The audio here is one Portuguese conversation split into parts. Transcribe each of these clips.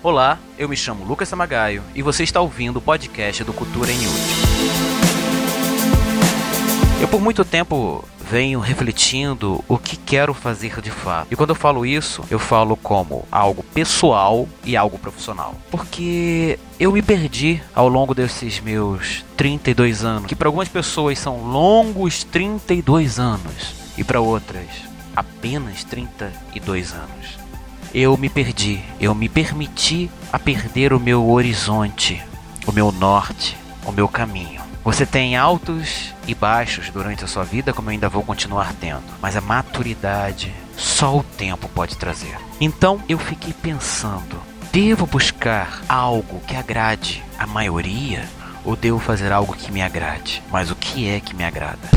Olá, eu me chamo Lucas Samagaio e você está ouvindo o podcast do Cultura em Útil. Eu por muito tempo venho refletindo o que quero fazer de fato. E quando eu falo isso, eu falo como algo pessoal e algo profissional. Porque eu me perdi ao longo desses meus 32 anos, que para algumas pessoas são longos 32 anos e para outras apenas 32 anos eu me perdi, eu me permiti a perder o meu horizonte, o meu norte, o meu caminho. Você tem altos e baixos durante a sua vida, como eu ainda vou continuar tendo, mas a maturidade só o tempo pode trazer. Então eu fiquei pensando: devo buscar algo que agrade a maioria ou devo fazer algo que me agrade? Mas o que é que me agrada?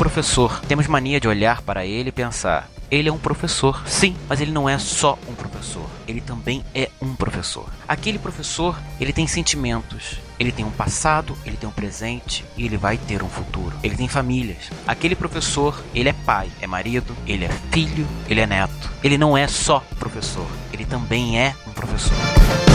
Professor. Temos mania de olhar para ele e pensar: ele é um professor, sim, mas ele não é só um professor. Ele também é um professor. Aquele professor, ele tem sentimentos, ele tem um passado, ele tem um presente e ele vai ter um futuro. Ele tem famílias. Aquele professor, ele é pai, é marido, ele é filho, ele é neto. Ele não é só professor, ele também é um professor.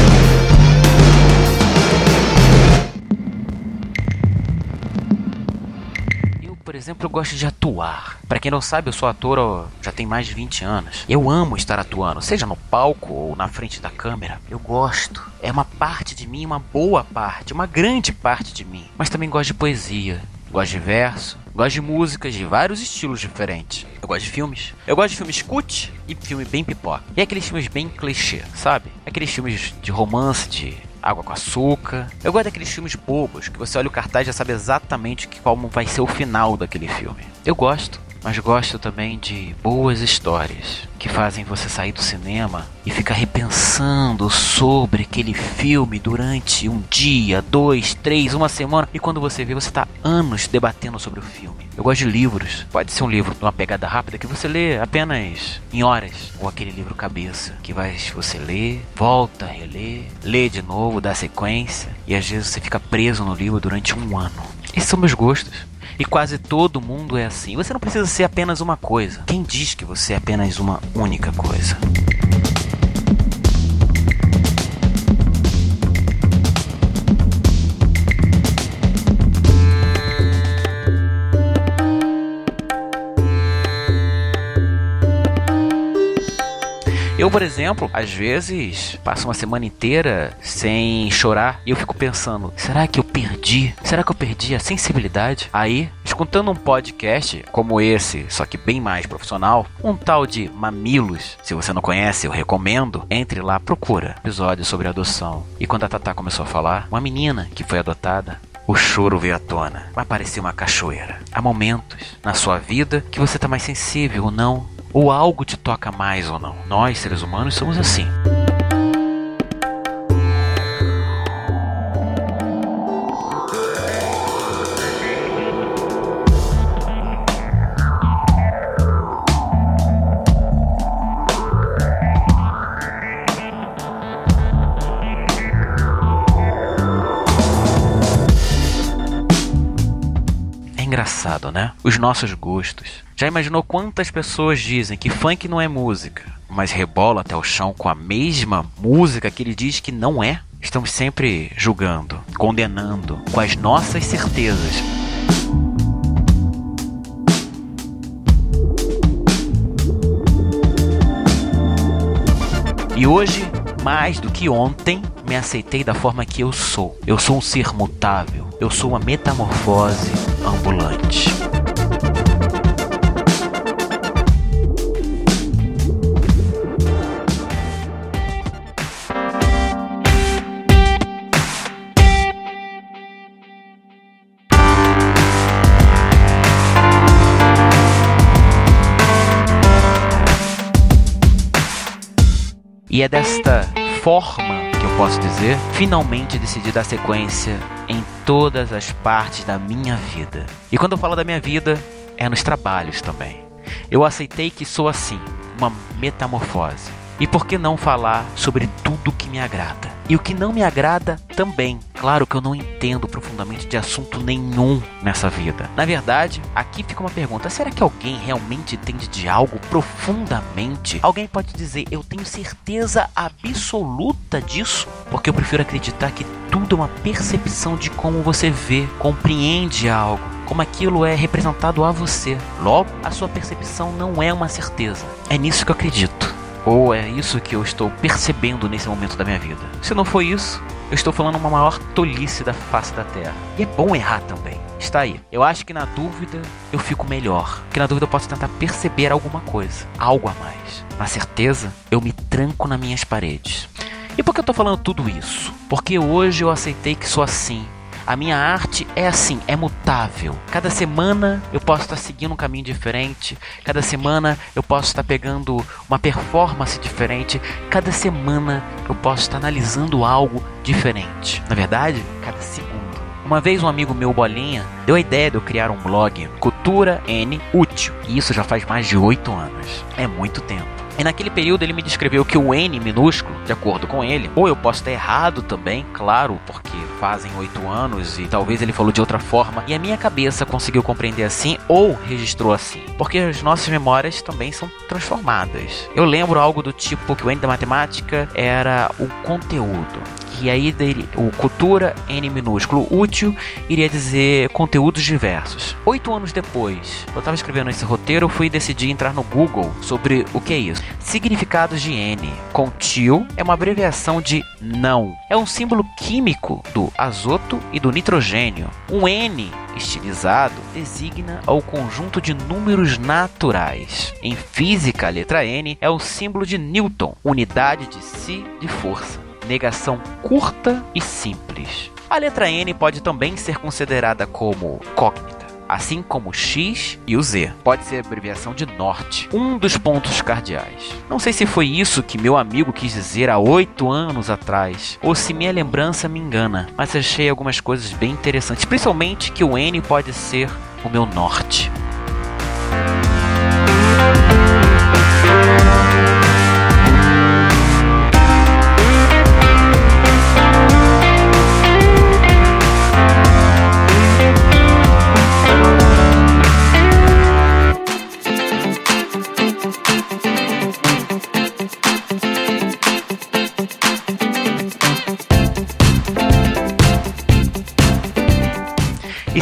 Por exemplo, eu gosto de atuar. Para quem não sabe, eu sou ator ó, já tem mais de 20 anos. Eu amo estar atuando, seja no palco ou na frente da câmera. Eu gosto. É uma parte de mim, uma boa parte, uma grande parte de mim. Mas também gosto de poesia, gosto de verso, gosto de músicas de vários estilos diferentes. Eu gosto de filmes. Eu gosto de filmes cut e filme bem pipoca. E aqueles filmes bem clichê, sabe? Aqueles filmes de romance, de Água com Açúcar. Eu gosto daqueles filmes bobos que você olha o cartaz e já sabe exatamente como vai ser o final daquele filme. Eu gosto mas gosto também de boas histórias que fazem você sair do cinema e ficar repensando sobre aquele filme durante um dia, dois, três, uma semana e quando você vê você está anos debatendo sobre o filme. Eu gosto de livros. Pode ser um livro uma pegada rápida que você lê apenas em horas, ou aquele livro cabeça que vai você lê, volta, relê, lê de novo, dá sequência e às vezes você fica preso no livro durante um ano. Esses são meus gostos. E quase todo mundo é assim. Você não precisa ser apenas uma coisa. Quem diz que você é apenas uma única coisa? Eu, por exemplo, às vezes passo uma semana inteira sem chorar e eu fico pensando: será que eu perdi? Será que eu perdi a sensibilidade? Aí, escutando um podcast como esse, só que bem mais profissional, um tal de Mamilos, se você não conhece, eu recomendo, entre lá, procura episódio sobre adoção. E quando a Tatá começou a falar, uma menina que foi adotada o choro veio à tona. Vai parecer uma cachoeira. Há momentos na sua vida que você está mais sensível ou não ou algo te toca mais ou não. Nós, seres humanos, somos assim. Engraçado, né? Os nossos gostos já imaginou quantas pessoas dizem que funk não é música, mas rebola até o chão com a mesma música que ele diz que não é? Estamos sempre julgando, condenando com as nossas certezas. E hoje, mais do que ontem, me aceitei da forma que eu sou. Eu sou um ser mutável. Eu sou uma metamorfose ambulante. E é desta forma que eu posso dizer, finalmente decidi dar sequência em todas as partes da minha vida. E quando eu falo da minha vida, é nos trabalhos também. Eu aceitei que sou assim, uma metamorfose. E por que não falar sobre tudo que me agrada? E o que não me agrada também. Claro que eu não entendo profundamente de assunto nenhum nessa vida. Na verdade, aqui fica uma pergunta: será que alguém realmente entende de algo profundamente? Alguém pode dizer, eu tenho certeza absoluta disso? Porque eu prefiro acreditar que tudo é uma percepção de como você vê, compreende algo como aquilo é representado a você. Logo, a sua percepção não é uma certeza. É nisso que eu acredito. Ou é isso que eu estou percebendo nesse momento da minha vida. Se não for isso, eu estou falando uma maior tolice da face da Terra. E é bom errar também. Está aí. Eu acho que na dúvida eu fico melhor. Que na dúvida eu posso tentar perceber alguma coisa, algo a mais. Na certeza, eu me tranco nas minhas paredes. E por que eu estou falando tudo isso? Porque hoje eu aceitei que sou assim a minha arte é assim, é mutável. Cada semana eu posso estar seguindo um caminho diferente, cada semana eu posso estar pegando uma performance diferente, cada semana eu posso estar analisando algo diferente. Na verdade, cada segundo. Uma vez um amigo meu, Bolinha, deu a ideia de eu criar um blog Cultura N Útil. E isso já faz mais de oito anos. É muito tempo. E naquele período ele me descreveu que o N minúsculo, de acordo com ele, ou eu posso estar errado também, claro, porque fazem oito anos e talvez ele falou de outra forma, e a minha cabeça conseguiu compreender assim ou registrou assim, porque as nossas memórias também são transformadas. Eu lembro algo do tipo que o N da matemática era o conteúdo, e aí o cultura N minúsculo útil iria dizer conteúdos diversos. Oito anos depois, eu estava escrevendo esse roteiro, fui decidir entrar no Google sobre o que é isso. Significados de N. Contil é uma abreviação de não. É um símbolo químico do azoto e do nitrogênio. Um N estilizado designa ao conjunto de números naturais. Em física, a letra N é o símbolo de Newton, unidade de si de força negação curta e simples. A letra N pode também ser considerada como cognita, assim como o X e o Z. Pode ser abreviação de norte, um dos pontos cardeais. Não sei se foi isso que meu amigo quis dizer há oito anos atrás, ou se minha lembrança me engana, mas achei algumas coisas bem interessantes, principalmente que o N pode ser o meu norte.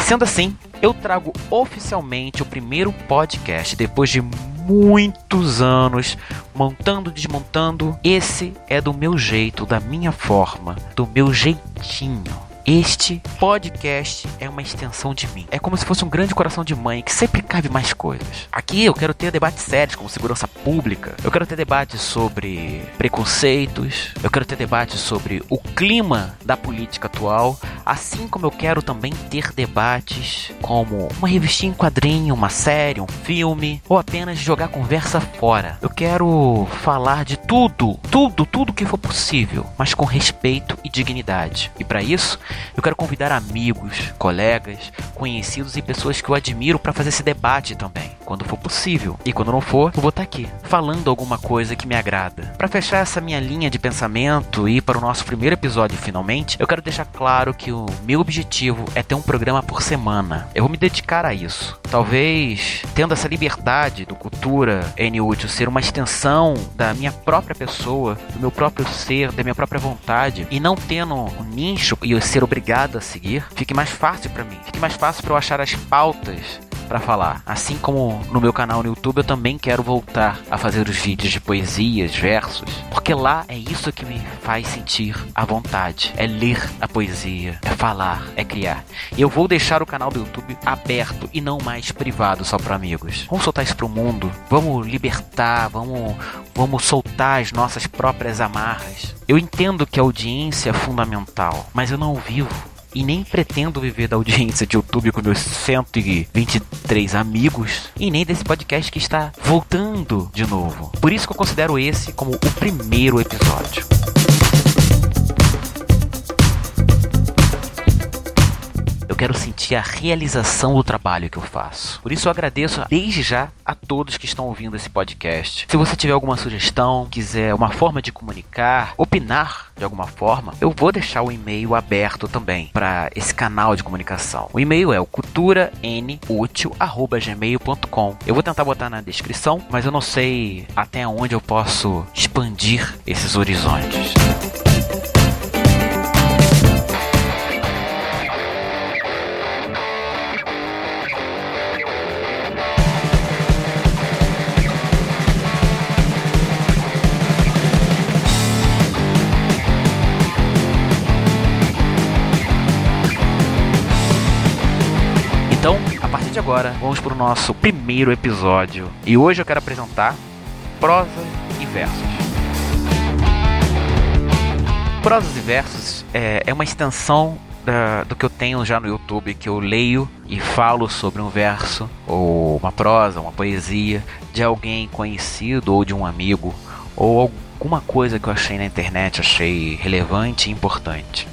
Sendo assim, eu trago oficialmente o primeiro podcast depois de muitos anos montando, desmontando. Esse é do meu jeito, da minha forma, do meu jeitinho. Este podcast é uma extensão de mim. É como se fosse um grande coração de mãe que sempre cabe mais coisas. Aqui eu quero ter debates sérios como segurança pública. Eu quero ter debates sobre preconceitos. Eu quero ter debates sobre o clima da política atual. Assim como eu quero também ter debates como uma revistinha em quadrinho, uma série, um filme ou apenas jogar conversa fora. Eu quero falar de tudo, tudo, tudo que for possível, mas com respeito e dignidade. E para isso, eu quero convidar amigos, colegas, conhecidos e pessoas que eu admiro para fazer esse debate também, quando for possível. E quando não for, eu vou estar tá aqui, falando alguma coisa que me agrada. Para fechar essa minha linha de pensamento e para o nosso primeiro episódio finalmente, eu quero deixar claro que o meu objetivo é ter um programa por semana. Eu vou me dedicar a isso. Talvez tendo essa liberdade do cultura N ser uma extensão da minha própria pessoa, do meu próprio ser, da minha própria vontade e não tendo um nicho e ser obrigado a seguir, fique mais fácil para mim. Fique mais fácil para eu achar as pautas para falar. Assim como no meu canal no YouTube, eu também quero voltar a fazer os vídeos de poesias, versos, porque lá é isso que me faz sentir a vontade. É ler a poesia, é falar, é criar. E eu vou deixar o canal do YouTube aberto e não mais privado só para amigos. Vamos soltar isso pro mundo. Vamos libertar, vamos vamos soltar as nossas próprias amarras. Eu entendo que a audiência é fundamental, mas eu não vivo e nem pretendo viver da audiência de YouTube com meus 123 amigos e nem desse podcast que está voltando de novo. Por isso que eu considero esse como o primeiro episódio. Quero sentir a realização do trabalho que eu faço. Por isso eu agradeço desde já a todos que estão ouvindo esse podcast. Se você tiver alguma sugestão, quiser uma forma de comunicar, opinar de alguma forma, eu vou deixar o e-mail aberto também para esse canal de comunicação. O e-mail é o culturanútil@gmail.com. Eu vou tentar botar na descrição, mas eu não sei até onde eu posso expandir esses horizontes. Agora, vamos para o nosso primeiro episódio. E hoje eu quero apresentar prosa e versos. Prosas e versos é, é uma extensão da, do que eu tenho já no YouTube, que eu leio e falo sobre um verso, ou uma prosa, uma poesia de alguém conhecido ou de um amigo, ou alguma coisa que eu achei na internet, achei relevante e importante.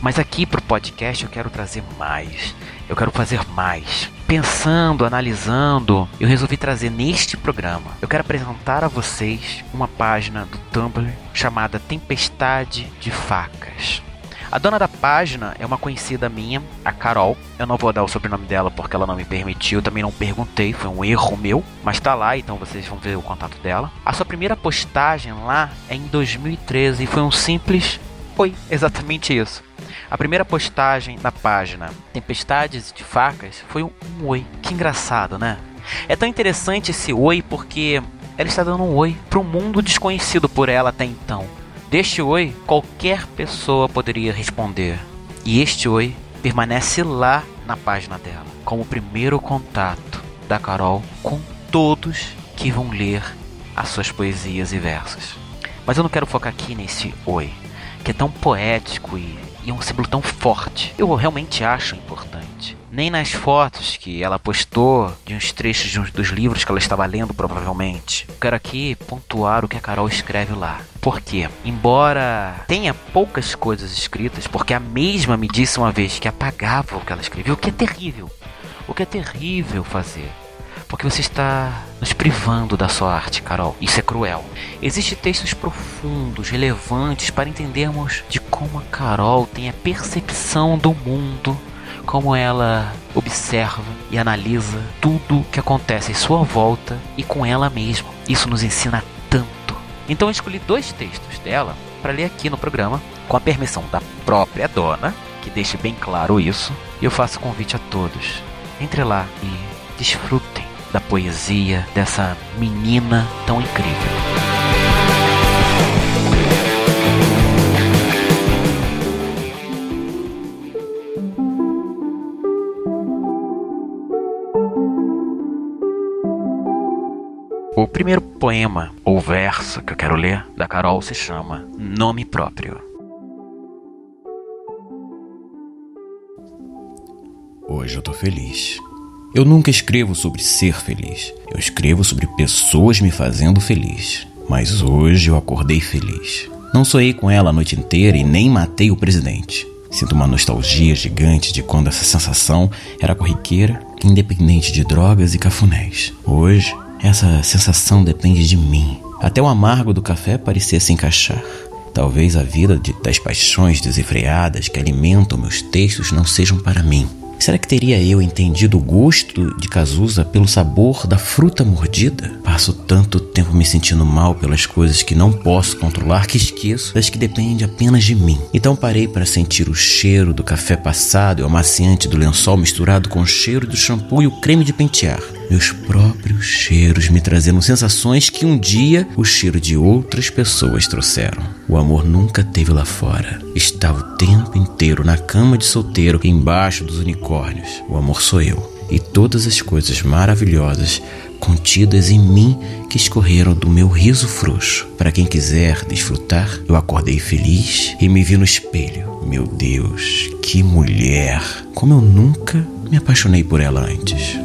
Mas aqui para o podcast eu quero trazer mais. Eu quero fazer mais. Pensando, analisando, eu resolvi trazer neste programa. Eu quero apresentar a vocês uma página do Tumblr chamada Tempestade de Facas. A dona da página é uma conhecida minha, a Carol. Eu não vou dar o sobrenome dela porque ela não me permitiu, também não perguntei, foi um erro meu, mas tá lá, então vocês vão ver o contato dela. A sua primeira postagem lá é em 2013 e foi um simples Oi, exatamente isso. A primeira postagem na página Tempestades de Facas foi um, oi. Que engraçado, né? É tão interessante esse oi porque ela está dando um oi para um mundo desconhecido por ela até então. Deste oi, qualquer pessoa poderia responder. E este oi permanece lá na página dela, como o primeiro contato da Carol com todos que vão ler as suas poesias e versos. Mas eu não quero focar aqui nesse oi, que é tão poético e, e um símbolo tão forte. Eu realmente acho importante. Nem nas fotos que ela postou de uns trechos de uns dos livros que ela estava lendo, provavelmente. Quero aqui pontuar o que a Carol escreve lá. Porque, embora tenha poucas coisas escritas, porque a mesma me disse uma vez que apagava o que ela escreveu, o que é terrível. O que é terrível fazer porque você está nos privando da sua arte, Carol. Isso é cruel. Existem textos profundos, relevantes para entendermos de como a Carol tem a percepção do mundo, como ela observa e analisa tudo que acontece em sua volta e com ela mesma. Isso nos ensina tanto. Então eu escolhi dois textos dela para ler aqui no programa, com a permissão da própria dona, que deixe bem claro isso. E eu faço convite a todos. Entre lá e desfrutem da poesia dessa menina tão incrível. O primeiro poema ou verso que eu quero ler da Carol se chama Nome Próprio. Hoje eu tô feliz. Eu nunca escrevo sobre ser feliz. Eu escrevo sobre pessoas me fazendo feliz. Mas hoje eu acordei feliz. Não sonhei com ela a noite inteira e nem matei o presidente. Sinto uma nostalgia gigante de quando essa sensação era corriqueira, independente de drogas e cafunés. Hoje, essa sensação depende de mim. Até o amargo do café parecia se encaixar. Talvez a vida de, das paixões desenfreadas que alimentam meus textos não sejam para mim. Será que teria eu entendido o gosto de Cazuza pelo sabor da fruta mordida? Passo tanto tempo me sentindo mal pelas coisas que não posso controlar que esqueço das que dependem apenas de mim. Então parei para sentir o cheiro do café passado e o amaciante do lençol misturado com o cheiro do shampoo e o creme de pentear. Meus próprios cheiros me trazendo sensações que um dia o cheiro de outras pessoas trouxeram. O amor nunca teve lá fora. Estava o tempo inteiro na cama de solteiro embaixo dos unicórnios. O amor sou eu. E todas as coisas maravilhosas contidas em mim que escorreram do meu riso frouxo. Para quem quiser desfrutar, eu acordei feliz e me vi no espelho. Meu Deus, que mulher! Como eu nunca me apaixonei por ela antes.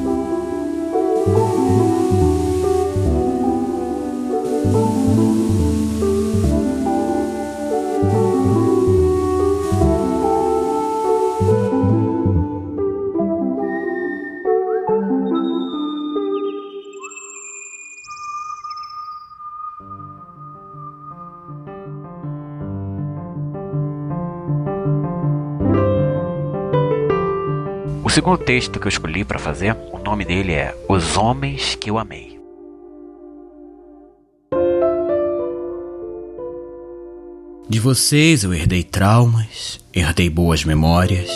O segundo texto que eu escolhi para fazer nome dele é Os Homens que Eu Amei. De vocês eu herdei traumas, herdei boas memórias.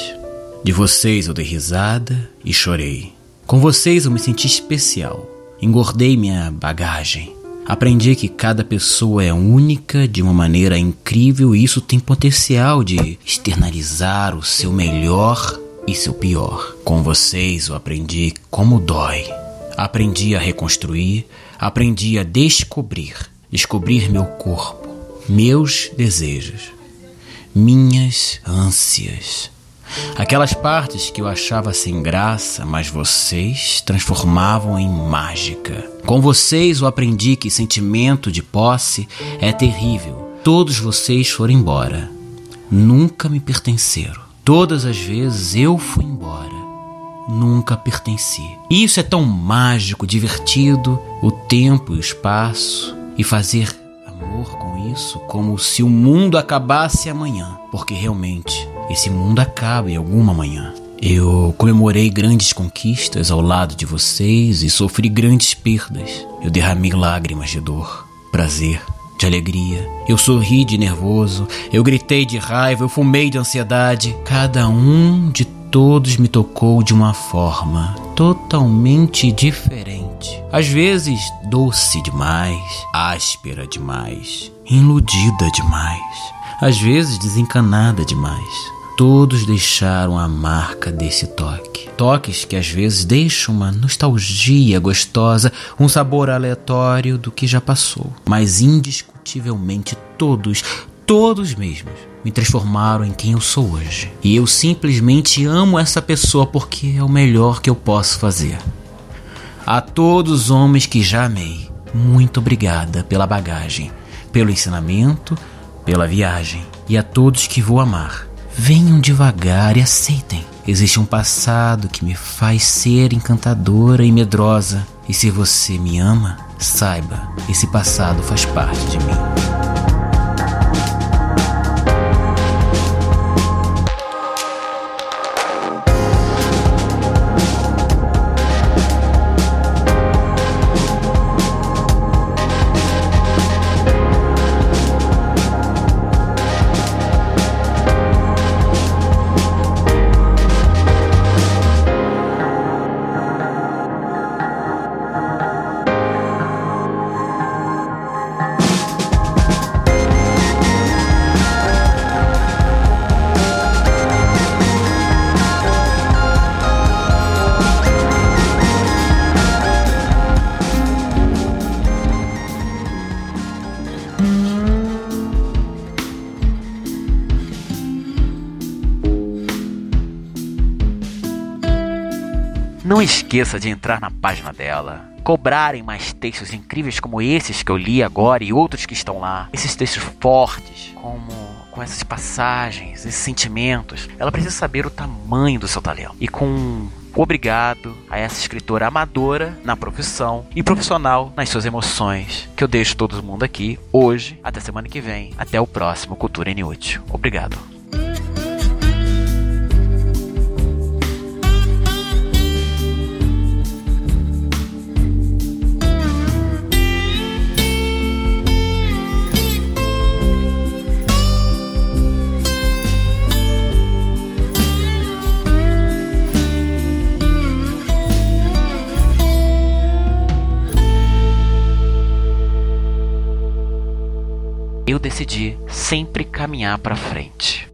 De vocês eu dei risada e chorei. Com vocês eu me senti especial. Engordei minha bagagem. Aprendi que cada pessoa é única de uma maneira incrível e isso tem potencial de externalizar o seu melhor e seu pior. Com vocês eu aprendi como dói. Aprendi a reconstruir, aprendi a descobrir, descobrir meu corpo, meus desejos, minhas ânsias. Aquelas partes que eu achava sem graça, mas vocês transformavam em mágica. Com vocês eu aprendi que sentimento de posse é terrível. Todos vocês foram embora. Nunca me pertenceram. Todas as vezes eu fui embora. Nunca pertenci. Isso é tão mágico, divertido, o tempo e o espaço, e fazer amor com isso como se o mundo acabasse amanhã, porque realmente esse mundo acaba em alguma manhã. Eu comemorei grandes conquistas ao lado de vocês e sofri grandes perdas. Eu derramei lágrimas de dor, prazer, de alegria. Eu sorri de nervoso, eu gritei de raiva, eu fumei de ansiedade. Cada um de todos me tocou de uma forma totalmente diferente. Às vezes doce demais, áspera demais, iludida demais, às vezes desencanada demais. Todos deixaram a marca desse toque. Toques que às vezes deixam uma nostalgia gostosa, um sabor aleatório do que já passou. Mas indiscutivelmente todos, todos mesmos, me transformaram em quem eu sou hoje. E eu simplesmente amo essa pessoa porque é o melhor que eu posso fazer. A todos os homens que já amei, muito obrigada pela bagagem, pelo ensinamento, pela viagem. E a todos que vou amar Venham devagar e aceitem. Existe um passado que me faz ser encantadora e medrosa. E se você me ama, saiba, esse passado faz parte de mim. Não esqueça de entrar na página dela, cobrarem mais textos incríveis como esses que eu li agora e outros que estão lá. Esses textos fortes, como com essas passagens, esses sentimentos. Ela precisa saber o tamanho do seu talento. E com obrigado a essa escritora amadora na profissão e profissional nas suas emoções, que eu deixo todo mundo aqui hoje, até semana que vem, até o próximo Cultura Inútil. Obrigado. Eu decidi sempre caminhar para frente.